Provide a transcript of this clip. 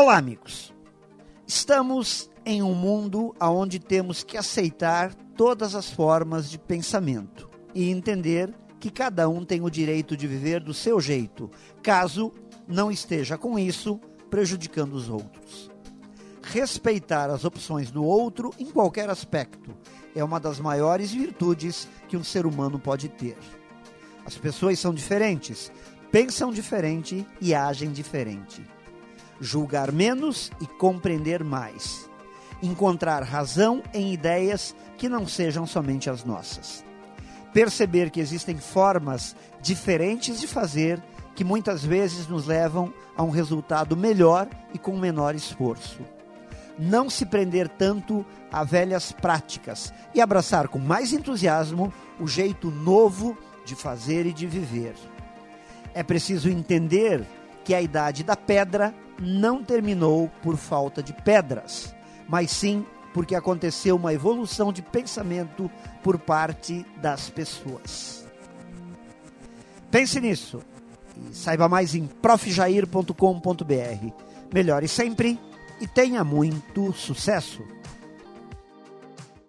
Olá, amigos. Estamos em um mundo onde temos que aceitar todas as formas de pensamento e entender que cada um tem o direito de viver do seu jeito, caso não esteja com isso prejudicando os outros. Respeitar as opções do outro em qualquer aspecto é uma das maiores virtudes que um ser humano pode ter. As pessoas são diferentes, pensam diferente e agem diferente. Julgar menos e compreender mais. Encontrar razão em ideias que não sejam somente as nossas. Perceber que existem formas diferentes de fazer que muitas vezes nos levam a um resultado melhor e com menor esforço. Não se prender tanto a velhas práticas e abraçar com mais entusiasmo o jeito novo de fazer e de viver. É preciso entender que a idade da pedra não terminou por falta de pedras, mas sim porque aconteceu uma evolução de pensamento por parte das pessoas. Pense nisso e saiba mais em profjair.com.br. Melhore sempre e tenha muito sucesso!